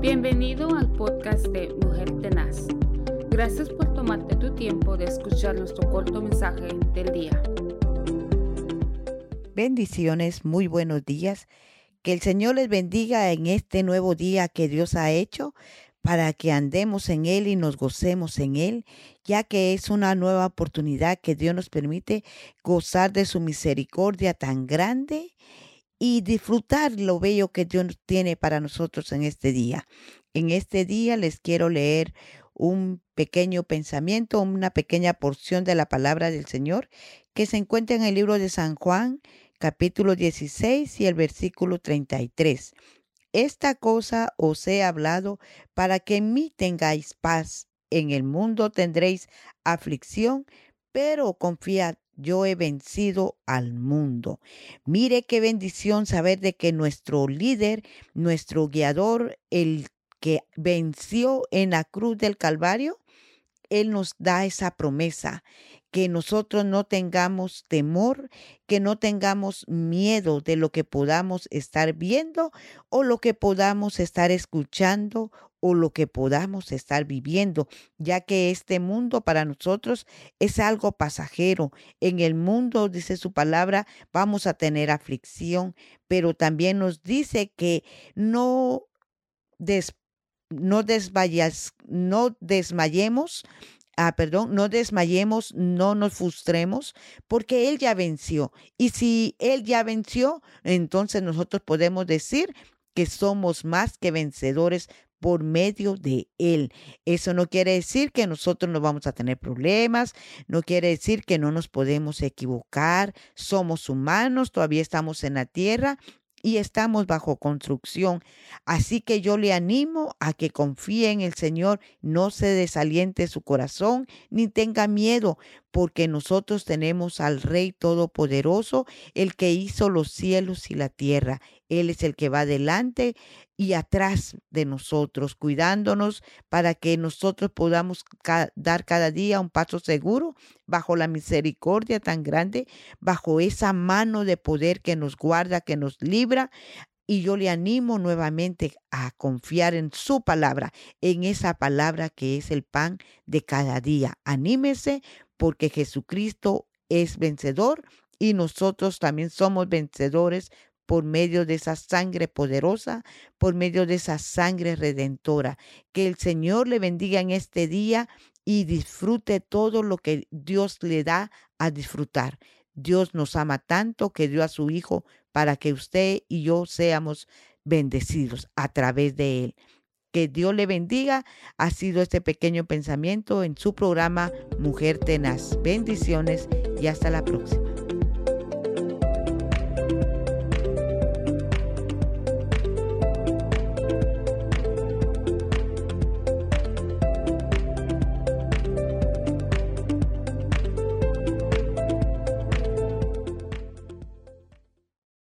Bienvenido al podcast de Mujer Tenaz. Gracias por tomarte tu tiempo de escuchar nuestro corto mensaje del día. Bendiciones, muy buenos días. Que el Señor les bendiga en este nuevo día que Dios ha hecho para que andemos en Él y nos gocemos en Él, ya que es una nueva oportunidad que Dios nos permite gozar de su misericordia tan grande y disfrutar lo bello que Dios tiene para nosotros en este día. En este día les quiero leer un pequeño pensamiento, una pequeña porción de la palabra del Señor que se encuentra en el libro de San Juan, capítulo 16 y el versículo 33. Esta cosa os he hablado para que en mí tengáis paz. En el mundo tendréis aflicción, pero confiad, yo he vencido al mundo. Mire qué bendición saber de que nuestro líder, nuestro guiador, el que venció en la cruz del Calvario, Él nos da esa promesa que nosotros no tengamos temor, que no tengamos miedo de lo que podamos estar viendo o lo que podamos estar escuchando o lo que podamos estar viviendo, ya que este mundo para nosotros es algo pasajero. En el mundo, dice su palabra, vamos a tener aflicción, pero también nos dice que no, no, desvayas, no desmayemos, ah, perdón, no desmayemos, no nos frustremos, porque Él ya venció. Y si Él ya venció, entonces nosotros podemos decir que somos más que vencedores por medio de Él. Eso no quiere decir que nosotros no vamos a tener problemas, no quiere decir que no nos podemos equivocar, somos humanos, todavía estamos en la tierra y estamos bajo construcción. Así que yo le animo a que confíe en el Señor, no se desaliente su corazón, ni tenga miedo, porque nosotros tenemos al Rey Todopoderoso, el que hizo los cielos y la tierra. Él es el que va adelante y atrás de nosotros, cuidándonos para que nosotros podamos dar cada día un paso seguro bajo la misericordia tan grande, bajo esa mano de poder que nos guarda, que nos libra. Y yo le animo nuevamente a confiar en su palabra, en esa palabra que es el pan de cada día. Anímese porque Jesucristo es vencedor y nosotros también somos vencedores por medio de esa sangre poderosa, por medio de esa sangre redentora. Que el Señor le bendiga en este día y disfrute todo lo que Dios le da a disfrutar. Dios nos ama tanto que dio a su Hijo para que usted y yo seamos bendecidos a través de Él. Que Dios le bendiga. Ha sido este pequeño pensamiento en su programa Mujer Tenaz. Bendiciones y hasta la próxima.